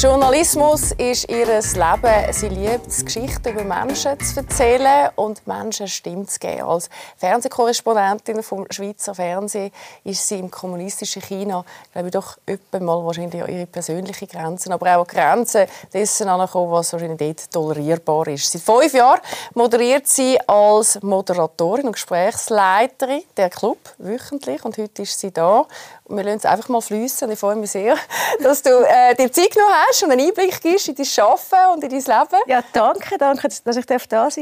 Journalismus ist ihr Leben. Sie liebt es, Geschichten über Menschen zu erzählen und Menschen Stimme zu geben. Als Fernsehkorrespondentin vom Schweizer Fernsehen ist sie im kommunistischen China, glaube ich, doch mal wahrscheinlich an ihre persönlichen Grenzen, aber auch an Grenzen dessen angekommen, was wahrscheinlich dort tolerierbar ist. Seit fünf Jahren moderiert sie als Moderatorin und Gesprächsleiterin der Club wöchentlich und heute ist sie da wir lassen es einfach mal fließen. Ich freue mich sehr, dass du äh, dir Zeit genommen hast und einen Einblick gibst in dein Arbeiten und in dein Leben. Ja, danke, danke, dass ich da sein darf.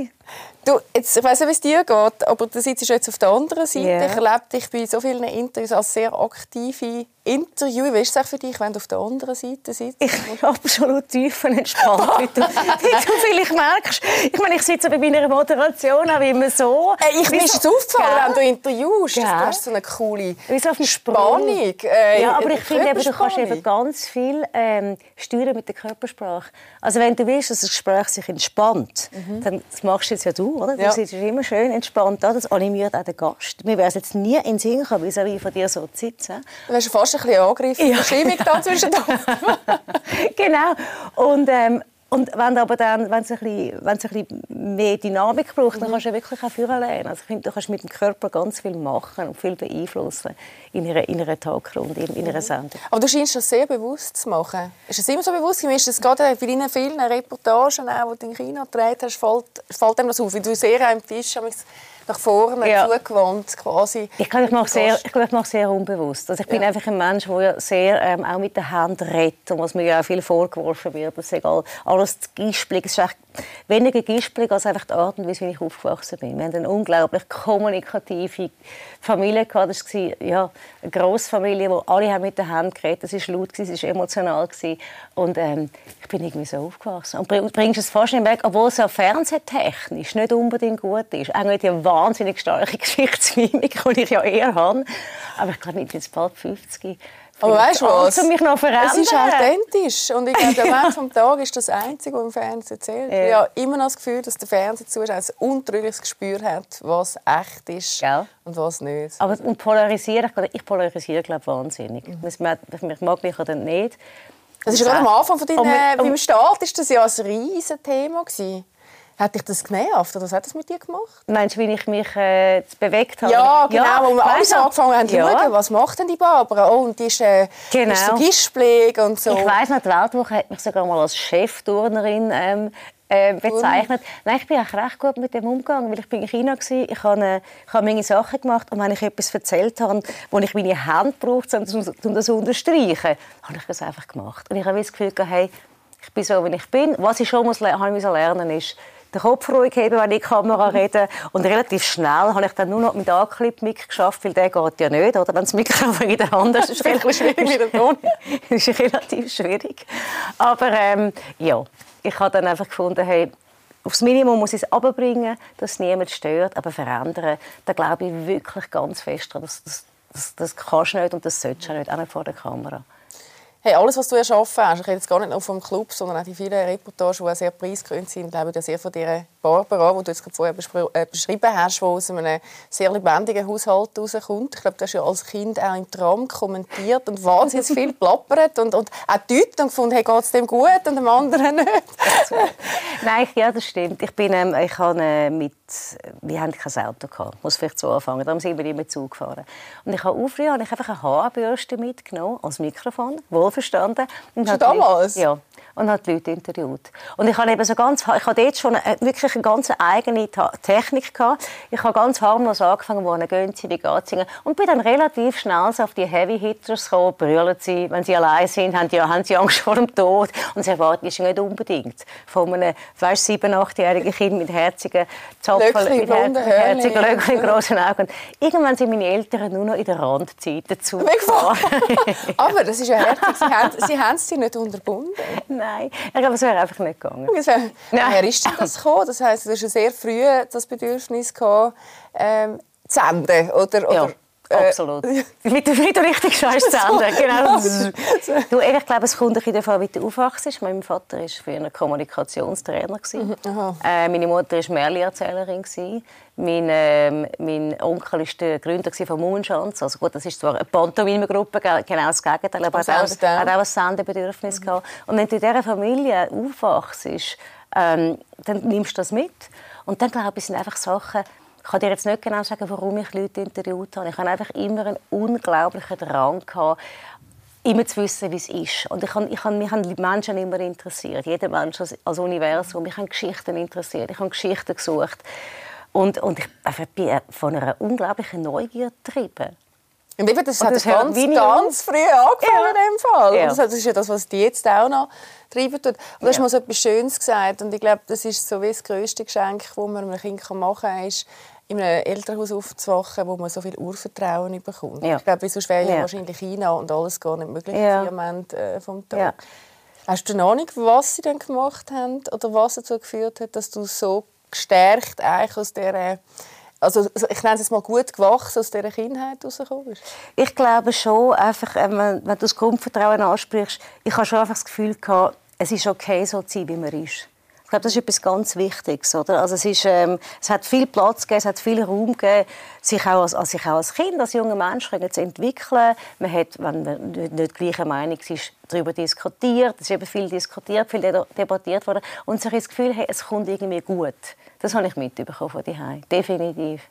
Du, jetzt, ich weiß nicht, wie es dir geht, aber du sitzt jetzt auf der anderen Seite. Yeah. Ich erlebe dich bei so vielen Interviews als sehr aktive Interviewer. Wie ist es für dich, wenn du auf der anderen Seite sitzt? Ich bin absolut tief und entspannt, wie, du, wie du vielleicht merkst. Ich meine, ich sitze bei meiner Moderation auch immer so. Hey, ich bin so, aufgefallen, wenn du interviewst. Ja. Du hast so eine coole wie so auf Spannung. Äh, ja, aber ich finde, du kannst eben ganz viel ähm, steuern mit der Körpersprache. Also wenn du willst, dass das Gespräch sich entspannt, mhm. dann das machst du jetzt ja du oder? Ja. sitzt immer schön entspannt da. Das animiert auch den Gast. Mir wäre es jetzt nie in den Sinn gekommen, wie von dir so zu sitzen. Du hast fast ein bisschen angegriffen. Ja. Stimmung da zwischen Genau. Und, ähm, und wenn aber dann, wenn es ein, bisschen, wenn es ein bisschen mehr Dynamik braucht, dann kannst du wirklich auch führen lernen. Also ich finde, du kannst mit dem Körper ganz viel machen und viel beeinflussen in einer, in einer Talkrunde, in, in einer mhm. Sendung. Aber du scheinst das sehr bewusst zu machen. Ist es immer so bewusst? Ist es gerade bei deinen vielen Reportagen, die du in China gedreht hast, fällt, fällt dir das auf? Wie du sehr am Tisch nach vorne ja. zugewandt quasi. Ich glaube, ich mache sehr, ich glaube, ich mache sehr unbewusst. Also ich bin ja. einfach ein Mensch, der ja sehr ähm, auch mit der Hand redet und was mir ja auch viel vorgeworfen wird, dass egal alles gispelig, es ist weniger gispelig als einfach die Art und Weise, wie ich aufgewachsen bin. Wir haben eine unglaublich kommunikative Familie gehabt. Das war ja, eine Grossfamilie, wo alle haben mit der Hand geredet. Es war laut, es war emotional und ähm, ich bin irgendwie so aufgewachsen. Und bringst es fast nicht weg, obwohl es ja fernsehtechnisch nicht unbedingt gut ist. Auch nicht die wahnsinnig starke Geschichtsmimik, die ich ja eher habe. Aber ich glaube, ich jetzt bald 50 aber weißt du was? mich noch verändern. Es ist authentisch. Und ich glaube, der Mensch vom Tag ist das Einzige, was im Fernsehen zählt. Ja. Ich habe immer noch das Gefühl, dass der Fernsehzuschauer ein untrügliches Gespür hat, was echt ist Gell? und was nicht. Aber und polarisieren, ich polarisiere glaube wahnsinnig. Mhm. Ich mag mich oder nicht. Das ist gerade am Anfang von deinen, um, um, beim Start ist das ja ein riesiges Thema gewesen. Hat dich das genervt oder was hat das mit dir gemacht? Meinst du, wie ich mich äh, bewegt habe? Ja, genau. Ja, wo wir alles angefangen haben zu ja. schauen, was macht denn die Barbara? Oh, und die ist, äh, genau. ist so Gispelig und so. Ich weiss noch, die Weltwoche hat mich sogar mal als Chefturnerin ähm, äh, bezeichnet. Nein, ich bin auch recht gut mit dem umgegangen, weil ich bin in China war. Ich habe, äh, ich habe meine Sachen gemacht und wenn ich etwas erzählt habe, wo ich meine Hand brauchte, um das zu unterstreichen, habe ich das einfach gemacht. Und ich habe das Gefühl, hey, ich bin so, wie ich bin. Was ich schon muss, habe ich lernen ist, den Kopf ruhig haben, wenn ich in die Kamera rede. Und relativ schnell habe ich dann nur noch mit Anklipp-Mic geschafft, weil der geht ja nicht, oder? Wenn das Mikrofon in der Hand ist, ist es relativ schwierig mit dem Ton. ist relativ schwierig. Aber ähm, ja, ich habe dann einfach gefunden, hey, aufs Minimum muss ich es abbringen, dass niemand stört, aber verändern, da glaube ich wirklich ganz fest dran. Das, das, das, das kannst du nicht und das solltest du nicht, auch nicht vor der Kamera. Hey, alles, was du erschaffen hast, ich rede jetzt gar nicht nur vom Club, sondern auch die vielen Reportagen, die sehr preisgekrönt sind, leben ja sehr von dieser Barbara, die du jetzt vorher äh, beschrieben hast, die aus einem sehr lebendigen Haushalt herauskommt. Ich glaube, du hast ja als Kind auch im Tram kommentiert und wahnsinnig viel plappert und, und auch deutet und gefunden, hey, geht es dem gut und dem anderen nicht? Nein, ja, das stimmt. Ich bin, ähm, ich habe äh, mit, wir hatten kein Auto gehabt, muss vielleicht so anfangen. Darum sind wir immer Zug gefahren. Und ich habe aufgehört, habe ich einfach eine Haarbürste mitgenommen als Mikrofon, wohlverstanden. Und Schon damals? Ja und hat die Leute interviewt. Und ich habe eben so ganz, ich habe dort schon eine, wirklich eine ganz eigene Technik gehabt. Ich habe ganz harmlos angefangen, wo eine gehen sie, wie geht's ihnen? Und bin dann relativ schnell so auf die Heavy Hitters gekommen, brüllen sie, wenn sie allein sind, haben, die, haben sie Angst vor dem Tod. Und sie erwarten sie nicht unbedingt von einem, weißt, sieben, achtjährigen Kind mit herzigen Zopfen, mit her herzigen Löckchen, großen Augen. Irgendwann sind meine Eltern nur noch in der Randzeit dazu. Aber das ist ja herzig. Sie haben, sie nicht unterbunden. Nein. Nein, ich glaube, es wäre einfach nicht gegangen. Nein. Woher ist das gekommen? Das heisst, du hast sehr früh das Bedürfnis gehabt, ähm, zu senden, oder? oder? Ja. Äh, Absolut. Mit dem Frieden richtig scheiß zu Ende. Genau. du, ich glaube, es kommt ein davon, wie du aufwachst. Mein Vater war für einen Kommunikationstrainer. Mhm. Äh, meine Mutter war Märchenerzählerin. Mein, äh, mein Onkel war der Gründer von Moonschanz. Also gut, das ist zwar eine Pantomime-Gruppe, genau das Gegenteil, aber er hat, hat auch ein Sendebedürfnis mhm. gehabt. Und wenn du in dieser Familie aufwachst, ähm, dann nimmst du das mit. Und dann glaube ich, sind einfach Sachen, ich kann dir jetzt nicht genau sagen, warum ich Leute interviewt habe. Ich habe einfach immer einen unglaublichen Drang gehabt, immer zu wissen, wie es ist. Und ich habe, ich habe, mich haben Menschen immer interessiert. Jeder Mensch als, Universum. Mich haben Geschichten interessiert. Ich habe Geschichten gesucht. Und, und ich bin von einer unglaublichen Neugier getrieben. Und eben, das, und das hat ganz, ganz früh angefangen ja. in dem Fall. Ja. Das, ist ja das, was die jetzt auch noch treiben tut. Und du hast mal so etwas Schönes gesagt. Und ich glaube, das ist so wie das grösste Geschenk, das man einem Kind machen kann, ist, in einem Elternhaus aufzuwachen, wo man so viel Urvertrauen bekommt. Ja. Ich glaube, sonst wäre ja. wahrscheinlich China und alles gar nicht möglich ja. im Moment äh, vom Tag. Ja. Hast du eine Ahnung, was sie dann gemacht haben oder was dazu geführt hat, dass du so gestärkt eigentlich aus dieser also ich nenne es jetzt mal gut gewachsen aus dieser Kindheit rausgekommen Ich glaube schon, einfach, äh, wenn, wenn du das Grundvertrauen ansprichst, ich habe schon einfach das Gefühl gehabt, es ist okay, so zu sein, wie man ist. Ich glaube, das ist etwas ganz Wichtiges. Oder? Also es, ist, ähm, es hat viel Platz gegeben, es hat viel Raum gegeben, sich auch als, also sich auch als Kind, als junger Mensch zu entwickeln. Man hat, wenn man nicht gleicher Meinung ist, darüber diskutiert. Es ist eben viel diskutiert, viel debattiert worden. Und sich das Gefühl, hey, es kommt irgendwie gut. Das habe ich mitbekommen von. Definitiv.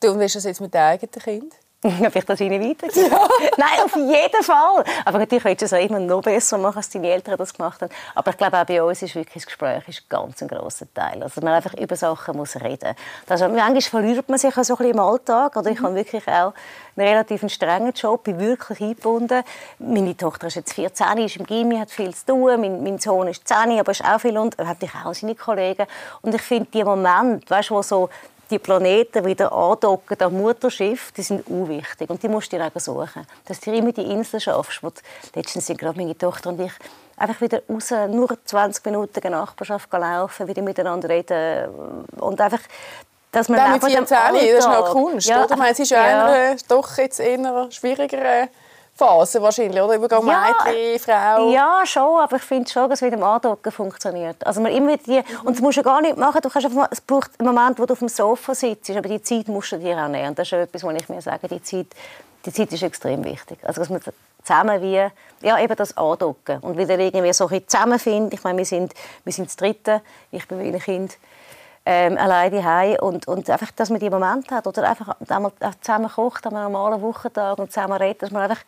Du, wie ist das jetzt mit deinem eigenen Kind? Ob ich das Ihnen weitergebe? Ja. Nein, auf jeden Fall. Aber natürlich willst du es immer noch besser machen, als deine Eltern das gemacht haben. Aber ich glaube, auch bei uns ist wirklich das Gespräch ist ganz ein grosser Teil. Also man einfach über Sachen muss reden. Also, manchmal verliert man sich auch so ein bisschen im Alltag. Oder ich mhm. habe wirklich auch einen relativ strengen Job, bin wirklich eingebunden. Meine Tochter ist jetzt 14, ist im Gimmi, hat viel zu tun. Mein, mein Sohn ist 10, aber ist auch viel und hat auch seine Kollegen. Und ich finde, die Momente, weißt, wo so die Planeten wieder andocken am Mutterschiff, die sind unwichtig. Und die musst du dir auch suchen. Dass du immer die Insel schaffst. Wo letztens sind gerade meine Tochter und ich einfach wieder raus, nur 20 Minuten in Nachbarschaft laufen, wieder miteinander reden und einfach dass man ja, mit 14, das ist noch Kunst, ja, oder? Ich meine, es ist ja, ja. Einer, doch jetzt eher schwieriger Phase wahrscheinlich, oder? Übergang ja, Mädchen, Frau. Ja, schon, aber ich finde schon, dass es mit dem Andocken funktioniert. Also man immer die, mhm. Und das musst du gar nicht machen. Du kannst einfach, es braucht einen Moment, wo du auf dem Sofa sitzt, aber die Zeit musst du dir auch nehmen. Und das ist etwas, was ich mir sage, die Zeit, die Zeit ist extrem wichtig. Also dass man zusammen wie, ja, eben das Andocken und wieder irgendwie so ein zusammenfinden. Ich meine, wir sind, wir sind das Dritte, ich bin wie ein Kind. Ähm, alleine heim und, und einfach, dass man die Momente hat oder einfach zusammen kocht an einem normalen Wochentag und zusammen redet, dass man einfach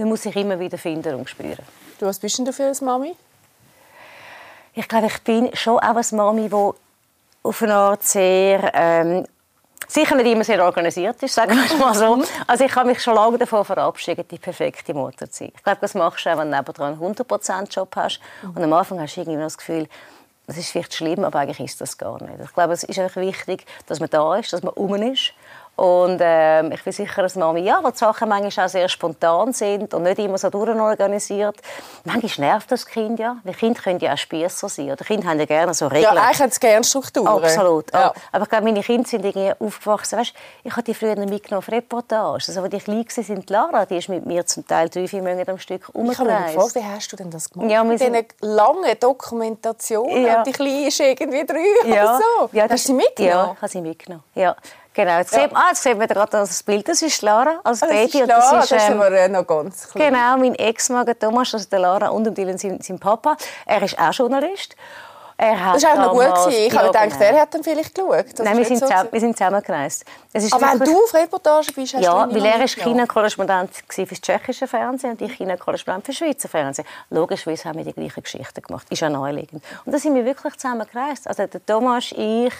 man muss sich immer wieder finden und spüren. Du, was bist denn du für eine Mami? Ich glaube, ich bin schon auch eine Mami, die auf eine Art sehr ähm, sicher nicht immer sehr organisiert ist, sagen wir mal so. Also ich habe mich schon lange davon verabschiedet, die perfekte Mutter zu sein. Ich glaube, das machst du auch, wenn du nebenan einen 100% Job hast. Und am Anfang hast du irgendwie das Gefühl, das ist vielleicht schlimm, aber eigentlich ist das gar nicht. Ich glaube, es ist einfach wichtig, dass man da ist, dass man um ist und ähm, ich bin sicher, dass Mami, ja, weil die Sachen manchmal auch sehr spontan sind und nicht immer so durchorganisiert. Manchmal nervt das Kind ja, weil Kinder können ja auch Spiesser sein. Oder Kinder haben ja gerne so Regeln. Ja, eigentlich haben sie gerne Strukturen. Absolut. Ja. Aber ich glaube, meine Kinder sind irgendwie aufgewachsen. Weißt, ich habe die früher mitgenommen auf Reportage. Also, als ich klein war, sind Lara, die ist mit mir zum Teil drei, vier Monate am Stück umgereist. Ich habe mich gefragt, wie hast du denn das gemacht? Ja, mit diesen langen Dokumentationen. Ja. Und die Kleine ist irgendwie drei ja. oder so. Ja, das, hast du sie mitgenommen? Ja, ich habe sie mitgenommen. Ja. Genau, jetzt, ja. sieht, ah, jetzt sehen wir gerade das Bild. Das ist Lara als ah, Baby. Das ist Lara, das ist, ähm, das ist noch ganz klein. Genau, mein Ex-Mann Thomas, also der Lara und Dylan sein, sein Papa. Er ist auch Journalist. Er hat das war auch noch gut. Gewesen. Ich habe gedacht, er hat dann vielleicht geschaut. Das Nein, wir sind, so zusammen, wir sind zusammengereist. Aber wenn du auf Reportage bist, hast ja, du weil er war China-Korrespondent für das tschechische Fernsehen und ich China-Korrespondent für das Schweizer Fernsehen. Logischerweise haben wir die gleichen Geschichten gemacht. Ist ja naheliegend. Und da sind wir wirklich zusammengereist. Also der Thomas, ich,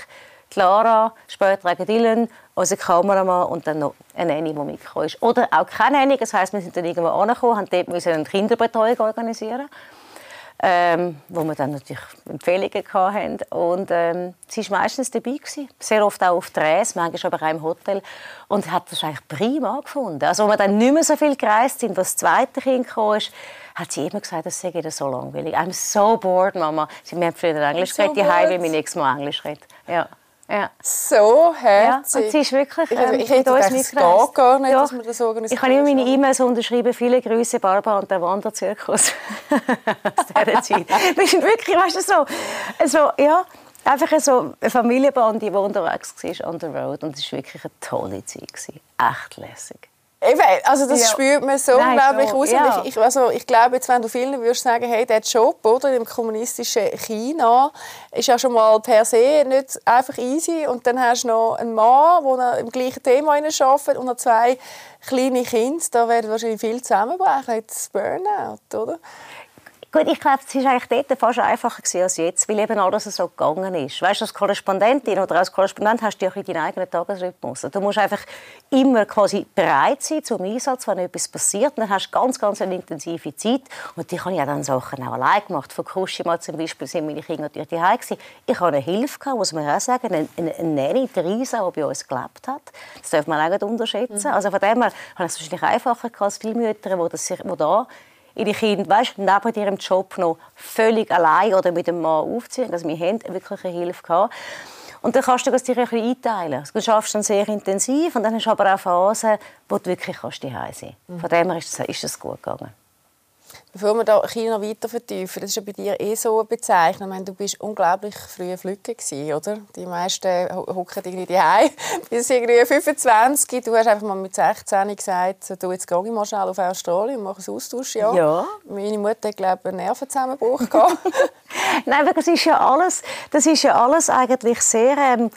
Clara, später auch Dylan, unser Kameramann und dann noch eine Nanny, die mitgekommen ist. Oder auch keine Nanny, das heisst, wir sind dann irgendwo angekommen, haben dort müssen eine Kinderbetreuung organisieren ähm, wo wir dann natürlich Empfehlungen hatten. Und ähm, sie war meistens dabei, gewesen. sehr oft auch auf Drehs, manchmal aber auch im Hotel. Und hat das eigentlich prima gefunden. Also, als wir dann nicht mehr so viel gereist sind, was das zweite Kind kam, hat sie immer gesagt, das sei ihr so langweilig. I'm so bored, Mama. Sie haben früher Englisch so geredet, die wie mein Ex-Mann Englisch redet. Ja. Ja. So herzig. Ja, und sie ist wirklich, ich, ähm, ich hätte gedacht, es geht gar nicht, Doch. dass man das organisiert. Ich habe immer meine E-Mails unterschrieben. Viele Grüße, Barbara und der Wanderzirkus. Aus dieser Zeit. Das ist wirklich, weißt du, so, so ja, einfach so eine Familienbande, die unterwegs war on the road. Und es war wirklich eine tolle Zeit. Gewesen. Echt lässig. Eben, also das Ja. spürt man so Nein, unglaublich so, aus. ja. Ich, ich, also ich glaube, jetzt, wenn du vielen würdest sagen, hey, der Job oder, im kommunistischen China ist ja schon mal per se nicht einfach easy. Und dann hast du noch einen Mann, der im gleichen Thema arbeitet und noch zwei kleine Kinder. Da werden wahrscheinlich viel zusammenbrechen. Jetzt Burnout, oder? Gut, ich glaube, es war eigentlich dort fast einfacher gewesen als jetzt, weil eben alles so gegangen ist. Weißt du, als Korrespondentin oder als Korrespondent hast du ja auch deinen eigenen Tagesrhythmus. Du musst einfach immer quasi bereit sein zum Einsatz, wenn etwas passiert. Dann hast du ganz, ganz eine intensive Zeit. Und die habe ich ja dann Sachen auch allein gemacht. Von Kuschima zum Beispiel sind meine Kinder natürlich daheim gewesen. Ich hatte eine Hilfe, gehabt, muss man auch sagen, eine, eine, eine Nanny, die Risa, die bei uns gelebt hat. Das darf man auch nicht unterschätzen. Also von dem her habe ich es wahrscheinlich einfacher als viele Mütter, die, das, sich- die da ihre Kinder, weißt, neben ihrem Job noch völlig allein oder mit dem Mann aufziehen. Also wir haben wirklich eine Hilfe gehabt. Und dann kannst du das dir ein bisschen einteilen. Du schaffst dann sehr intensiv und dann hast du aber auch Phasen, wo du wirklich kannst daheim sein kannst. Von dem her ist es gut gegangen. Bevor wir da China weiter vertiefen, das ist ja bei dir eh so bezeichnet. Ich meine, du bist unglaublich früh Flügge gewesen, oder? Die meisten ho- hocken irgendwie daheim bis irgendwie 25. Du hast einfach mal mit 16 gesagt, du, jetzt gehe ich mal schnell auf Australien und mache ein Austauschjahr. Ja. Meine Mutter hat, glaube ich, einen Nervenzusammenbruch gehabt. Nein, aber das ist ja alles, das ist ja alles eigentlich sehr ähm,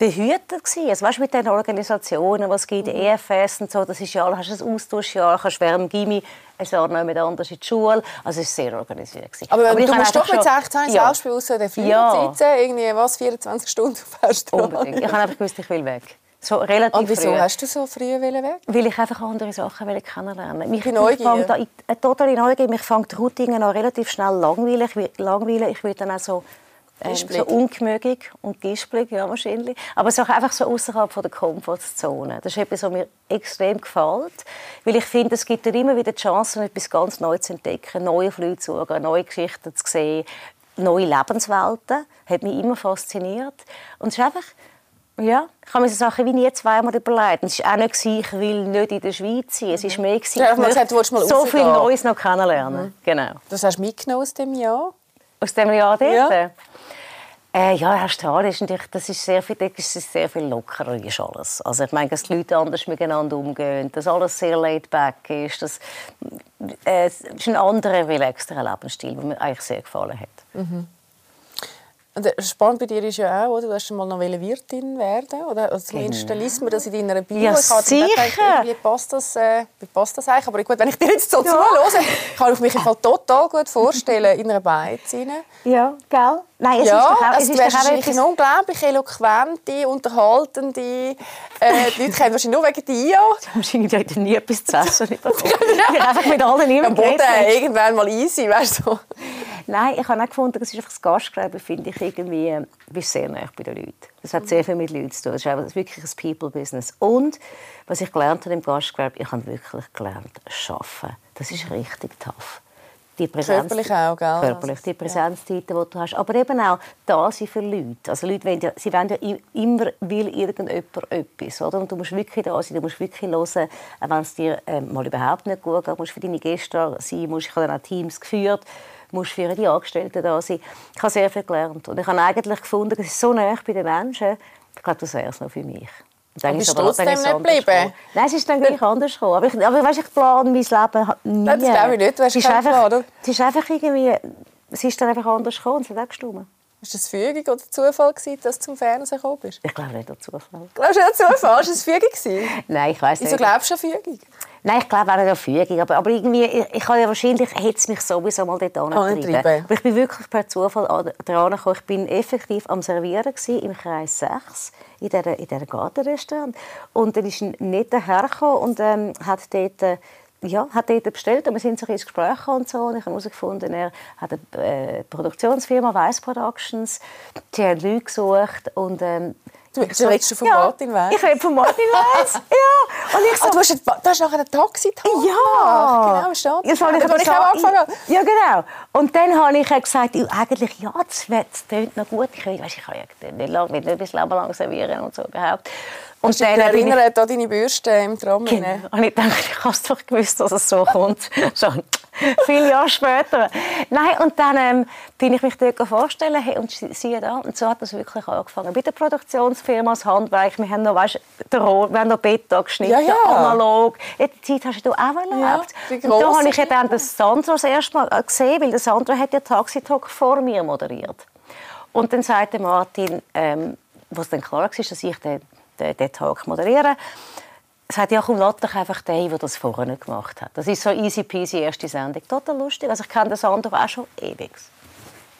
behütet gewesen. Also, weißt, mit den Organisationen, was gibt, Mhm. EFS und so, das ist ja alles, hast ein Austauschjahr, kannst während dem Gymi ein Jahr noch mit anders in die Schule. Also es war sehr organisiert. Gewesen. Aber, ich du musst doch mit schon- 16 ja, selbst bei uns in den Flieger Ja. sitzen, irgendwie, was, 24 Stunden auf Australien. unbedingt. Ich habe einfach gewusst, ich will weg. So relativ Und wieso früh. hast du so früh weg? Weil ich einfach andere Sachen will kennenlernen Mich, Neugier. fängt eine totale Neugier. Mich fängt die Routine an relativ schnell langweilig. Ich langweilen. Ich will dann auch so, ähm, so ungemögig und gispelig, ja, wahrscheinlich. Aber so einfach so außerhalb der Komfortzone. Das ist etwas, was mir extrem gefällt. Weil ich finde, es gibt dir immer wieder die Chance, etwas ganz Neues zu entdecken, neue Flüge zu schauen, neue Geschichten zu sehen, neue Lebenswelten. Hat mich immer fasziniert. Und es ist einfach ja, ich habe mir so Sachen wie nie zweimal überlegt. Es war auch nicht, ich will nicht in der Schweiz sein. Es war mehr, Du hast ich gesagt, mal so viel. Neues noch kennenlernen. Genau. Das hast du mitgenommen aus dem Jahr? Aus dem Jahr dort? Ja. Äh, ja, Australien ist natürlich, das ist sehr viel, dort ist sehr viel lockerer ist alles. Also ich meine, dass die Leute anders miteinander umgehen, dass alles sehr laid back ist, dass, äh, es ist ein anderer, relaxterer Lebensstil, der mir eigentlich sehr gefallen hat. Äh, spannend bei dir ist ja auch, oder? du hast mal noch Wirtin werden oder also zumindest Genau. liest man das in deiner Bio. Ja, ich dann gedacht, sicher. Irgendwie passt das, äh, wie passt das eigentlich? Aber gut, wenn ich dir jetzt so zuhöre, kann ich mich im Fall total gut vorstellen, in einer Beiz rein. Ja, gell? Nein, es ja, ist doch auch, es also ist du doch auch etwas- eine unglaublich eloquente, unterhaltende, äh, die Leute kennen wahrscheinlich nur wegen dir. Wahrscheinlich hat nie etwas zu essen bekommen. Ich habe einfach mit allen immer Am Boden irgendwann mal easy, weißt du. Nein, ich habe auch gefunden, das ist einfach das Gastgewerbe, finde ich irgendwie, äh, du bist sehr nah bei den Leuten. Das hat sehr viel mit Leuten zu tun. Das ist wirklich ein People-Business. Und was ich gelernt habe im Gastgewerbe, ich habe wirklich gelernt, arbeiten. Das ist richtig tough. Die Präsenz- Körperlich auch, gell? Körperlich, die Präsenzzeiten, die du hast. Aber eben auch da sein für Leute. Also Leute wollen ja, sie wollen ja immer, will irgendjemand etwas. Oder? Und du musst wirklich da sein, du musst wirklich hören, auch wenn es dir ähm, mal überhaupt nicht gut geht, musst für deine Gäste da sein, musst, ich habe dann auch Teams geführt, musst für die Angestellten da sein. Ich habe sehr viel gelernt. Und ich habe eigentlich gefunden, es ist so nah bei den Menschen, ich glaube, das wäre es noch für mich. Und dann bist aber- trotzdem nicht geblieben? Nein, es ist dann gleich anders gekommen. Aber, ich, aber weißt, ich plane mein Leben halt nie. Das glaube ich nicht. Du hast es ist keinen einfach, Plan, oder? Es ist einfach irgendwie... Es ist dann einfach anders gekommen und es hat auch gestimmt. Ist das Fügung oder Zufall, gewesen, dass du zum Fernsehen gekommen bist? Ich glaube nicht an Zufall. Glaubst du an Zufall? Ist das Fügung? gewesen? Nein, ich weiß Wieso nicht. glaubst du an Fügung? Nein, ich glaube auch nicht an Fügung. Aber, aber irgendwie, ich, ich habe ja wahrscheinlich, hätte es mich sowieso mal dort Angetrieben. Aber ich bin wirklich per Zufall an- dran gekommen. Ich bin effektiv am Servieren gewesen, im Kreis 6 in dieser, in dieser Gartenrestaurant. Und dann ist ein netter Herr gekommen und ähm, hat dort... Äh, ja, hat dort bestellt und wir sind so ins Gespräch gekommen und so. Und ich habe herausgefunden, er hat eine äh, Produktionsfirma, Weiss Productions. Die haben Leute gesucht und ähm, Du, du redest von ja, Martin Weiss? Ich rede von Martin Weiss, ja. Und ich so, ah, du, hast, du hast nachher ein Taxi gehabt? Ja. Genau, steht das habe ich, ich auch angefangen Ja, genau. Und dann habe ich gesagt, eigentlich, ja, das, das tönt noch gut. Ich, weiss, ich kann ja nicht, lang, nicht bis Leben lang servieren und so überhaupt. Und Hast dann erinnert an deine Bürste im Tram? Genau. Und ich dachte, ich habe es doch gewusst, dass es so kommt. Schon viele Jahre später. Nein, und dann ähm, bin ich mich dort vorstellen hey, und siehe da, und so hat das wirklich angefangen. Bei der Produktionsfirma, das Handwerk, wir haben noch, weißt, der wir haben noch Beta geschnitten, ja, ja. analog. In der Zeit hast du auch erlebt. Ja, und da habe ich dann den Sandro das erste Mal äh, gesehen, weil der Sandro hat ja Taxi Talk vor mir moderiert. Und dann sagte Martin, ähm, was dann klar war, dass ich den den, den Talk moderieren. Es hat ja, komm, lass doch einfach den, der das vorher gemacht hat. Das ist so easy peasy erste Sendung. Total lustig. Also ich kenne den Sandro auch schon ewig.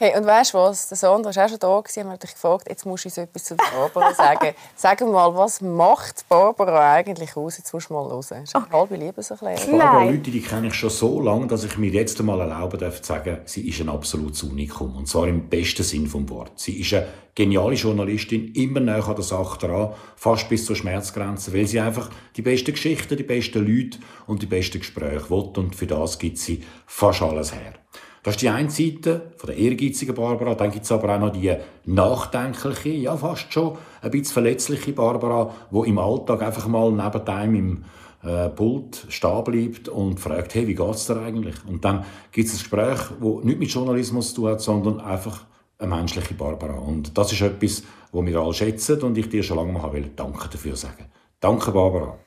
Hey, und weißt du was? Der Sandra war auch schon da und hat dich gefragt, jetzt musst du uns etwas zu Barbara sagen. Sag mal, was macht Barbara eigentlich aus? Jetzt musst du mal hören. Das ist eine halbe Liebeserklärung. Barbara Leute, die kenne ich schon so lange, dass ich mir jetzt einmal erlauben darf, zu sagen, sie ist ein absolutes Unikum. Und zwar im besten Sinn des Wortes. Sie ist eine geniale Journalistin, immer näher an der Sache dran, fast bis zur Schmerzgrenze, weil sie einfach die besten Geschichten, die besten Leute und die besten Gespräche will. Und für das gibt sie fast alles her. Das ist die eine Seite von der ehrgeizigen Barbara. Dann gibt es aber auch noch die nachdenkliche, ja fast schon ein bisschen verletzliche Barbara, die im Alltag einfach mal neben einem im äh, Pult stehen bleibt und fragt, hey, wie geht's dir eigentlich? Und dann gibt es ein Gespräch, das nicht mit Journalismus zu tun hat, sondern einfach eine menschliche Barbara. Und das ist etwas, was wir alle schätzen und ich dir schon lange mal Danke dafür sagen. Danke, Barbara.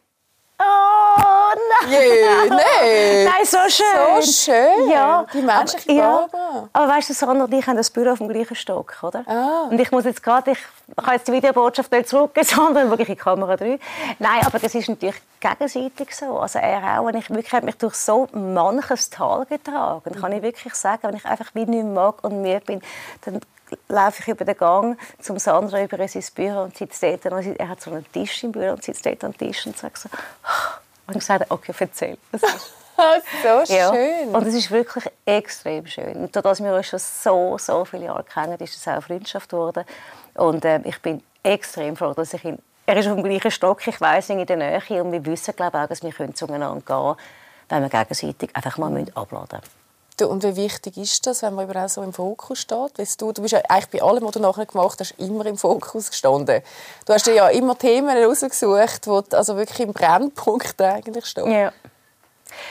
Yeah, nein. nein, so schön. So schön. Ja. Die menschliche aber, ja. Aber weißt du, Sandra und ich haben das Büro auf dem gleichen Stock, oder? Ah. Und ich muss jetzt gerade, ich kann jetzt die Videobotschaft nicht zurückgeben, sondern wirklich in Kamera 3. Nein, aber das ist natürlich gegenseitig so. Also er auch, und ich wirklich habe mich durch so manches Tal getragen. Kann ich wirklich sagen, wenn ich einfach wie nicht mag und müde bin, dann laufe ich über den Gang zum Sandra über in sein Büro und sitze dort. Und er hat so einen Tisch im Büro und sitzt dort am Tisch und sagt so, und ich gesagt okay, erzähl. Das ist so ja. schön. Und es ist wirklich extrem schön. Und dadurch wir uns schon so, so viele Jahre kennen, ist es auch eine Freundschaft geworden. Und äh, ich bin extrem froh, dass ich ihn... Er ist auf dem gleichen Stock, ich weiss ihn in der Nähe. Und wir wissen, glaube ich, auch, dass wir zueinander gehen können, wenn wir gegenseitig einfach mal abladen müssen. Du, und wie wichtig ist das, wenn man überall so im Fokus steht? Weißt du, du bist ja eigentlich bei allem, was du nachher gemacht hast, immer im Fokus gestanden. Du hast dir ja immer Themen herausgesucht, die also wirklich im Brennpunkt eigentlich stehen. Ja.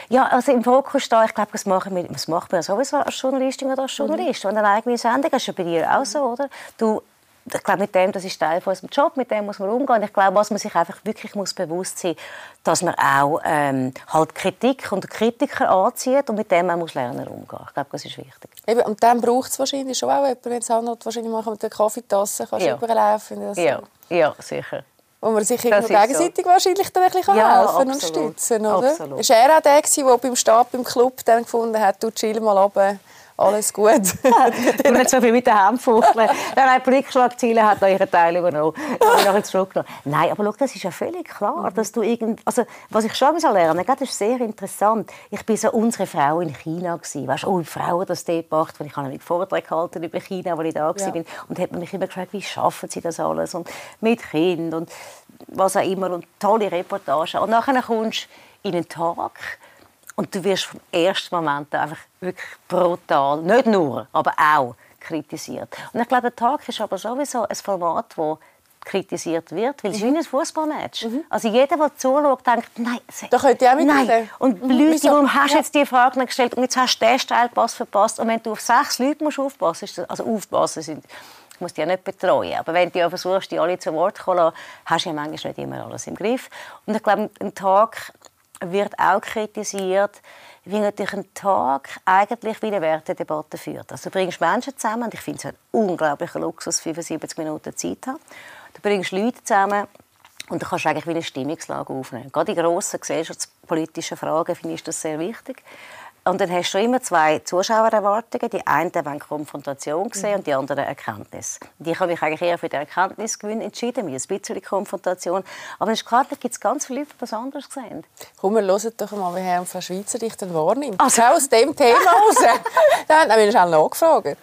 Ja, also im Fokus stehen, ich glaube, das machen wir, das macht man ja sowieso als Journalistin oder als Journalist. Mhm. Und eine eigene Sendung, das ist bei dir auch so, oder? Du ich glaube, mit dem, das ist Teil von unserem Job, mit dem muss man umgehen. Ich glaube, was man sich einfach wirklich muss bewusst sein muss, dass man auch ähm, halt Kritik und Kritiker anzieht und mit dem man muss lernen umgehen. Ich glaube, das ist wichtig. Eben, und dann braucht es wahrscheinlich schon auch jemanden, wenn es handelt, wahrscheinlich mal mit der Kaffeetasse kannst ja. überlaufen. Ja. ja, sicher. Wo man sich gegenseitig so. wahrscheinlich dann ein bisschen ja, helfen und stützen, oder? Absolut. Ist er auch der, der beim Stab im Club dann gefunden hat, du chill mal runter alles gut. und nicht so viel mit den Händen fuchteln. Dann hat Blickschlagziele hat ihren Teil übernommen. Dann zurückgenommen. Nein, aber schau, das ist ja völlig klar, dass du irgend, also was ich schon lernen das ist sehr interessant. Ich bin so unsere Frau in China gewesen. Weißt, oh, Frauen das dort gemacht, weil ich habe einen Vortrag gehalten über China, wo ich da ja. bin und hat mich immer gefragt, wie schaffen sie das alles und mit Kind und was auch immer und tolle Reportagen. Und nachher kommst du in einen Tag und du wirst vom ersten Moment einfach wirklich brutal, nicht nur, aber auch kritisiert. Und ich glaube, der Tag ist aber sowieso ein Format, das kritisiert wird, weil es mhm. ist wie ein Fußballmatch. Mhm. Also jeder, der zuschaut, denkt, nein, da könnt ihr auch nein. Und mhm. Leute, warum hast du jetzt die Frage gestellt und jetzt hast du den Steilpass verpasst und wenn du auf sechs Leute musst aufpassen musst, also aufpassen sind, ich muss die ja nicht betreuen, aber wenn du ja versuchst, die alle zu Wort zu kommen, hast du ja manchmal nicht immer alles im Griff. Und ich glaube, ein Tag wird auch kritisiert, wie natürlich ein Tag eigentlich wie eine Wertedebatte führt. Also du bringst Menschen zusammen, und ich finde es ein unglaublicher Luxus, 75 Minuten Zeit haben. Du bringst Leute zusammen und du kannst eigentlich wie eine Stimmungslage aufnehmen. Gerade in grossen gesellschaftspolitischen Fragen finde ich das sehr wichtig. Und dann hast du immer zwei Zuschauererwartungen. Die einen wollen Konfrontation sehen mhm. und die anderen Erkenntnis. Und ich habe mich eigentlich eher für den Erkenntnisgewinn entschieden, mir ein bisschen Konfrontation. Aber es ist klar, da gibt es ganz viele Leute, die das anders sehen. Komm, wir hören doch mal, wie Herr Frau Schweizer dich denn wahrnimmt. Also aus dem Thema raus. Dann haben wir schnell nachgefragt.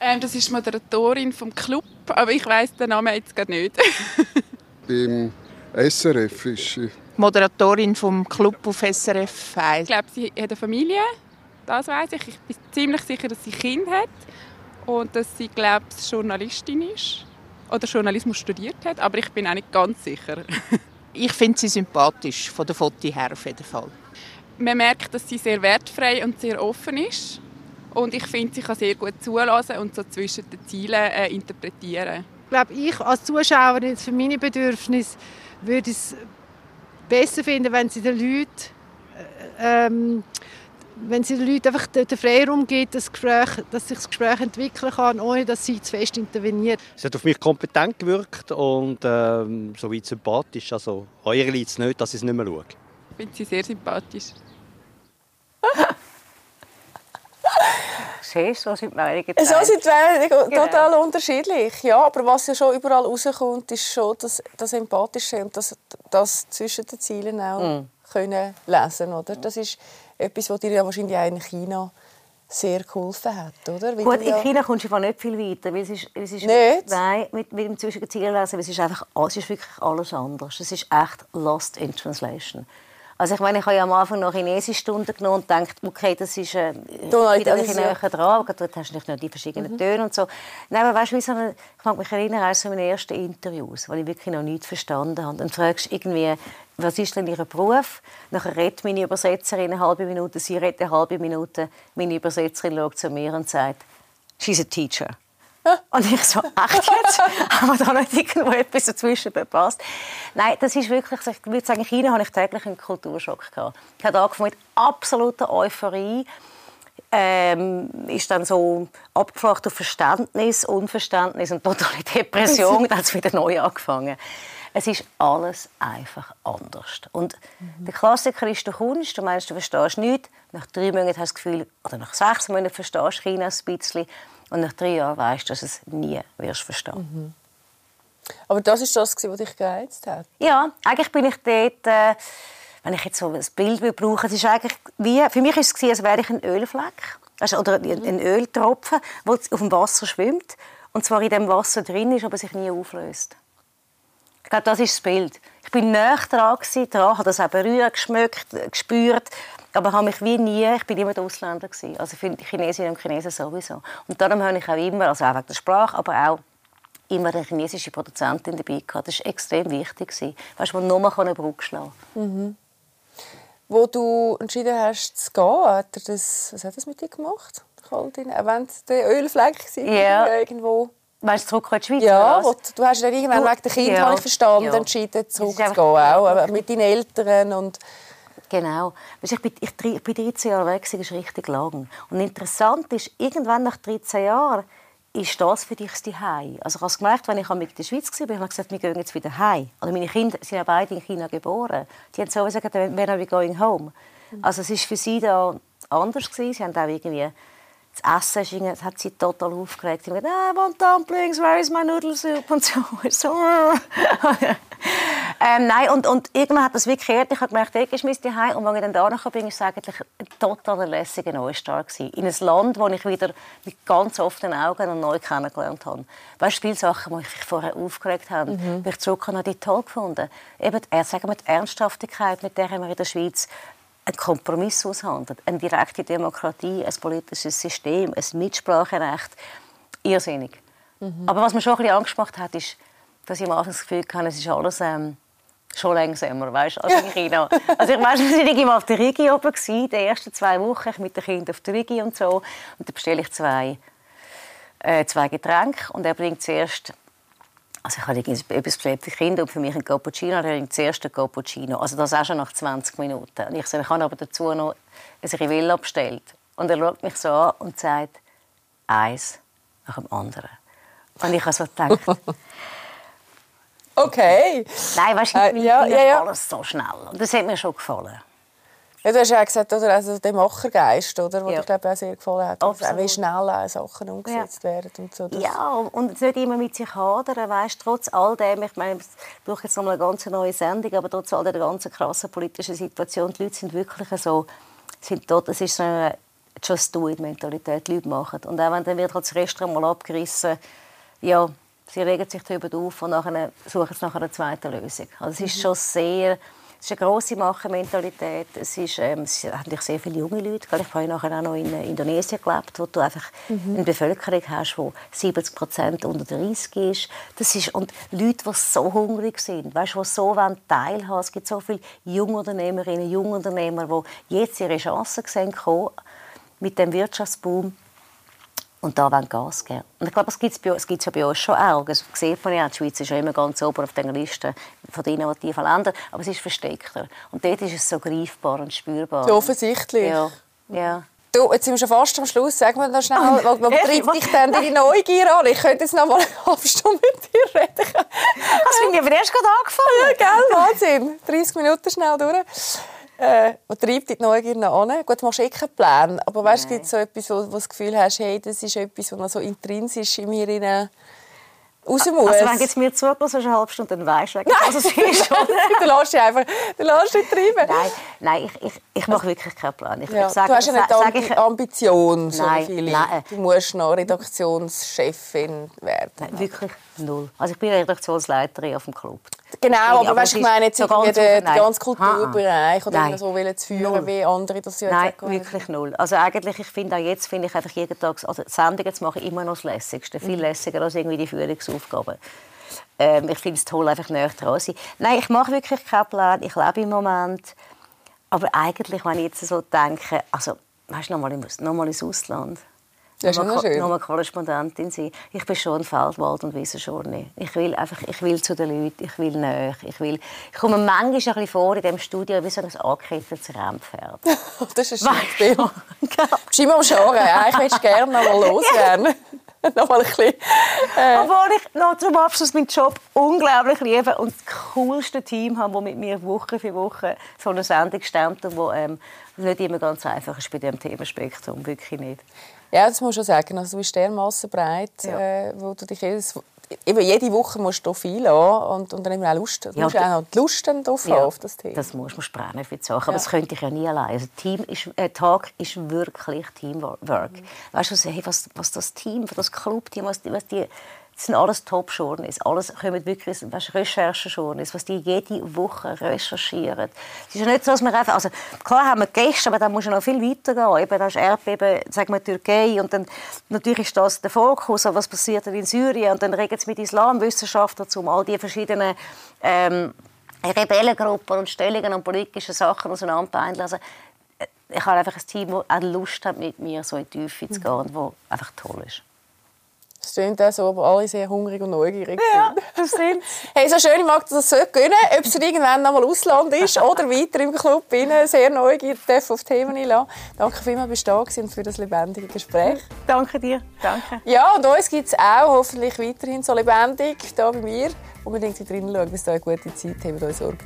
Ähm, das ist Moderatorin vom Club aber ich weiß den Namen jetzt gerade nicht. Beim SRF ist sie. Moderatorin vom Club auf SRF 1. Ich glaube, sie hat eine Familie, das weiß ich. Ich bin ziemlich sicher, dass sie ein Kind hat und dass sie, glaube ich, Journalistin ist oder Journalismus studiert hat, aber ich bin auch nicht ganz sicher. ich finde sie sympathisch, von der Foto her auf jeden Fall. Man merkt, dass sie sehr wertfrei und sehr offen ist und ich finde, sie kann sehr gut zulassen und so zwischen den Zielen äh, interpretieren. Ich glaube, ich als Zuschauerin für meine Bedürfnisse würde es besser finden, wenn sie den Leuten, äh, ähm, wenn sie den Leuten einfach den Freiraum gibt, das Gespräch, dass sich das Gespräch entwickeln kann, ohne dass sie zu fest interveniert. Es hat auf mich kompetent gewirkt und ähm, soweit sympathisch. Also euer es nicht, dass ich es nicht mehr schaue. Ich finde sie sehr sympathisch. Siehst so sind die Meinungen So sind genau. total unterschiedlich. Ja, aber was ja schon überall rauskommt, ist schon das, das Empathische und das, das zwischen den Zielen auch mm. können lesen oder? Das ist etwas, was dir ja wahrscheinlich auch in China sehr geholfen hat, oder? Wie Gut, in China kommst du nicht viel weiter, weil es ist, es ist nicht? Nein, mit, mit dem zwischen den Zielen lesen, es ist einfach, es ist wirklich alles anders. Es ist echt lost in translation. Also ich meine, ich habe ja am Anfang noch Chinesischstunden genommen und gedacht, okay, das ist äh, Donald, ein bisschen näher dran, aber dort hast du nicht nur die verschiedenen mhm. Töne und so. Nein, aber weißt du, ich mag mich erinnern, an so meine ersten Interviews, weil ich wirklich noch nichts verstanden habe. Dann fragst du irgendwie, was ist denn Ihr Beruf? Nachher redet meine Übersetzerin eine halbe Minute, sie redet eine halbe Minute, meine Übersetzerin schaut zu mir und sagt, she's a teacher. Und ich so, echt jetzt? Aber da nicht irgendwo etwas dazwischen passt. Nein, das ist wirklich, ich würde sagen, in China habe ich täglich einen Kulturschock gehabt. Ich habe angefangen mit absoluter Euphorie. Ähm, ist dann so abgeflacht auf Verständnis, Unverständnis und totale Depression. dann hat es wieder neu angefangen. Es ist alles einfach anders. Und mhm. der Klassiker ist, du kommst, du meinst, du verstehst nichts. Nach drei Monaten hast du das Gefühl, oder nach sechs Monaten verstehst du China ein bisschen. Und nach drei Jahren weißt du, dass du es nie wirst verstehen. Mhm. Aber das ist das, was dich gereizt hat? Ja, eigentlich bin ich dort, äh, wenn ich jetzt so ein Bild brauche, es ist eigentlich wie, für mich war es, als wäre ich ein Ölfleck also, oder ein Öltropfen, der auf dem Wasser schwimmt und zwar in dem Wasser drin ist, aber sich nie auflöst. Ich glaube, das ist das Bild. Ich bin näher dran, dran habe das auch berührt, geschmückt, gespürt aber habe mich wie nie, ich bin immer der Ausländer gewesen. Also für die Chinesinnen und Chinesen sowieso. Und darum habe ich auch immer, also auch wegen der Sprache, aber auch immer eine chinesische Produzentin dabei gehabt. Das war extrem wichtig. Weißt du, wo nur eine Brücke schlagen mhm. Wo du entschieden hast, zu gehen, hat er das, was hat das mit dir gemacht? Kaldin? Auch wenn es der Ölfleck war, yeah. irgendwo... Weißt du, zurück in die Schweiz? Ja, wo, du hast dann irgendwann wegen der Kinder, ja. verstanden, ja. entschieden, zurückzugehen. Auch, mit deinen Eltern und... Genau. Ich bin, ich, ich bin 13 Jahre weg, das ist richtig lang. Und interessant ist, irgendwann nach 13 Jahren ist das für dich das Zuhause. Also ich habe gemerkt, wenn ich in der Schweiz war, habe ich gesagt, wir gehen jetzt wieder heim. Also meine Kinder sind ja beide in China geboren. Die haben sowieso gesagt, when are we going home? Also es war für sie da anders gewesen. Sie haben auch irgendwie das Essen das hat sie total aufgeregt. Sie haben gesagt, ah, I want dumplings, where is my noodle soup? Und so. Ähm, nein, und, und irgendwann hat das wirklich gehört. Ich habe gemerkt, ich ist mein Zuhause. Und als ich dann da kam, bin ich eigentlich ein total lässiger Neustart gewesen. In ein Land, das ich wieder mit ganz offenen Augen und neu kennengelernt habe. Weißt du, viele Sachen, die mich vorher aufgeregt habe, mhm. bin ich zurück und habe die toll gefunden. Eben, sagen wir, die Ernsthaftigkeit, mit der wir in der Schweiz einen Kompromiss aushandelt, eine direkte Demokratie, ein politisches System, ein Mitspracherecht. Irrsinnig. Mhm. Aber was mir schon ein bisschen Angst gemacht hat, ist, dass ich Anfang das Gefühl hatte, es ist alles ähm, schon langsamer, weißt, als in China. also ich weiß, wir waren auf der Rigi oben, gewesen, die ersten zwei Wochen mit den Kindern auf der Rigi und so. Und dann bestelle ich zwei, äh, zwei Getränke und er bringt zuerst also ich habe etwas für Kinder und für mich ein Cappuccino. Dann habe ich zuerst ein Cappuccino. Also das auch schon nach 20 Minuten. Und ich sage, ich habe aber dazu noch ein Rivella bestellt. Und er schaut mich so an und sagt, eins nach dem anderen. Und ich habe so gedacht... okay. Nein, weißt du, äh, ja, ja, ja. alles so schnell. Und das hat mir schon gefallen. Ja, du hast ja gesagt, oder, also der Machergeist, oder, ja. dir glaube auch sehr gefallen hat. Absolut. Wie schnell Sachen umgesetzt ja. werden und so. Ja, und nicht immer mit sich hadern, weißt, trotz all dem, ich meine, ich brauche jetzt noch eine ganz neue Sendung, aber trotz all der ganzen krassen politischen Situation, die Leute sind wirklich so, sind dort, es ist so eine Just-Do-It-Mentalität, die Leute machen. Und auch wenn dann wird halt das Restaurant mal abgerissen, ja, Sie regen sich darüber auf und nachher suchen sie nach einer zweiten Lösung. Also es ist schon sehr es ist eine grosse Machermentalität. Es, ist, ähm, es sind eigentlich sehr viele junge Leute. Ich habe nachher auch noch in Indonesien gelebt, wo du einfach mhm. eine Bevölkerung hast, die 70 Prozent unter 30 ist. Das ist. Und Leute, die so hungrig sind, weißt, die so teilhaben wollen. Es gibt so viele Jungunternehmerinnen, Jungunternehmer, die jetzt ihre Chancen sehen mit dem Wirtschaftsboom und da wollen Gas geben. Und ich glaube, das gibt es ja bei uns schon auch. Das sieht man ja, die Schweiz ist ja immer ganz oben auf der Liste von den innovativen Ländern, aber es ist versteckter. Und dort ist es so greifbar und spürbar. So offensichtlich. Ja. ja. Du, jetzt sind wir schon fast am Schluss. Sag mir noch schnell, was, was treibt dich denn deine Neugier an? Ich könnte jetzt noch mal eine halbe Stunde mit dir reden. Das finde ich aber erst gerade angefangen. Ja, gell? Wahnsinn. 30 Minuten schnell durch. Äh, was treibt die Neugier noch an? Gut, du machst eh keinen Plan, aber weißt, gibt es so etwas, wo, wo du das Gefühl hast, hey, das ist etwas, was noch so intrinsisch in mir rein raus muss? Also wenn jetzt mir hast, eine halbe Stunde, dann weisst du, was es ist. du lässt dich einfach du lässt dich treiben. Nein, nein ich, ich, ich mache wirklich keinen Plan. Ich, ja, ich sage, du hast ja nicht sag, die Ambition, so nein, viele. Nein. Du musst noch Redaktionschefin werden. Nein, wirklich null. Also ich bin Redaktionsleiterin auf dem Club. Genau, aber, aber weißt, ich meine jetzt so den, den ganzen Kulturbereich oder nein. so wollen zu führen, null. wie andere das ja Nein, wirklich null. Also eigentlich, ich finde auch jetzt, finde ich einfach jeden Tag, also Sendungen zu machen, immer noch das Lässigste. Viel mhm. lässiger als irgendwie die Führungsaufgaben. Ähm, ich finde es toll, einfach näher dran sein. Nein, ich mache wirklich keinen Plan. Ich lebe im Moment. Aber eigentlich, wenn ich jetzt so denke, also, weißt du, nochmal ins Ausland. Das ist schön. nochmal Korrespondentin sein. Ich bin schon Feldwald- und Wiesenschorne. Ich will einfach, ich will zu den Leuten, ich will näher. Ich, will, ich komme manchmal ein bisschen vor in diesem Studio wie so ein angekettetes Rennpferd. das ist ein schönes Bild. Schau mal Scharen. Eigentlich möchtest du gerne noch mal loswerden. noch mal ein bisschen. Äh. Obwohl ich noch zum Abschluss meinen Job unglaublich liebe und das coolste Team habe, das mit mir Woche für Woche so eine Sendung stemmt und wo ähm, nicht immer ganz einfach ist bei diesem Themenspektrum. Wirklich nicht. Ja, das muss ich schon sagen. Also, du bist dermaßen breit, ja. äh, wo du dich jedes, eben jede Woche musst du viel und, und dann immer auch Lust. Du ja, musst auch die Lust drauf ja, auf das Thema. Das musst du brennen für die Sache. Aber ja. das könnte ich ja nie allein. Also Team ist, äh, Tag ist wirklich Teamwork. Mhm. Weißt du, hey, was, was das Team, das Clubteam, was die, was die das sind alles Top-Journals. Alles kommen wirklich Recherche-Journals, was die jede Woche recherchieren. Es ist ja nicht so, dass wir einfach, also klar haben wir Gäste, aber da muss ja noch viel weitergehen. Eben, da ist Erdbeben, sagen wir Türkei und dann natürlich ist das der Fokus, was passiert in Syrien und dann regen sie mit Islamwissenschaftlern um all die verschiedenen ähm, Rebellengruppen und Stellungen und politische Sachen auseinanderzunehmen. Also, ich habe einfach ein Team, das auch Lust hat, mit mir so in die Tiefe zu gehen und das einfach toll ist. Es klingt auch so, aber alle sehr hungrig und neugierig ja, das stimmt. Hey, so schön, ich mag das so gönnen, ob es irgendwann noch mal Ausland ist oder weiter im Club innen, sehr neugierig auf Themen einlassen. Danke vielmals, dass du da und für das lebendige Gespräch. Danke dir. Danke. Ja, und uns gibt es auch hoffentlich weiterhin so lebendig, hier bei mir. Unbedingt drin schauen, bis da eine gute Zeit haben. Euch Sorge.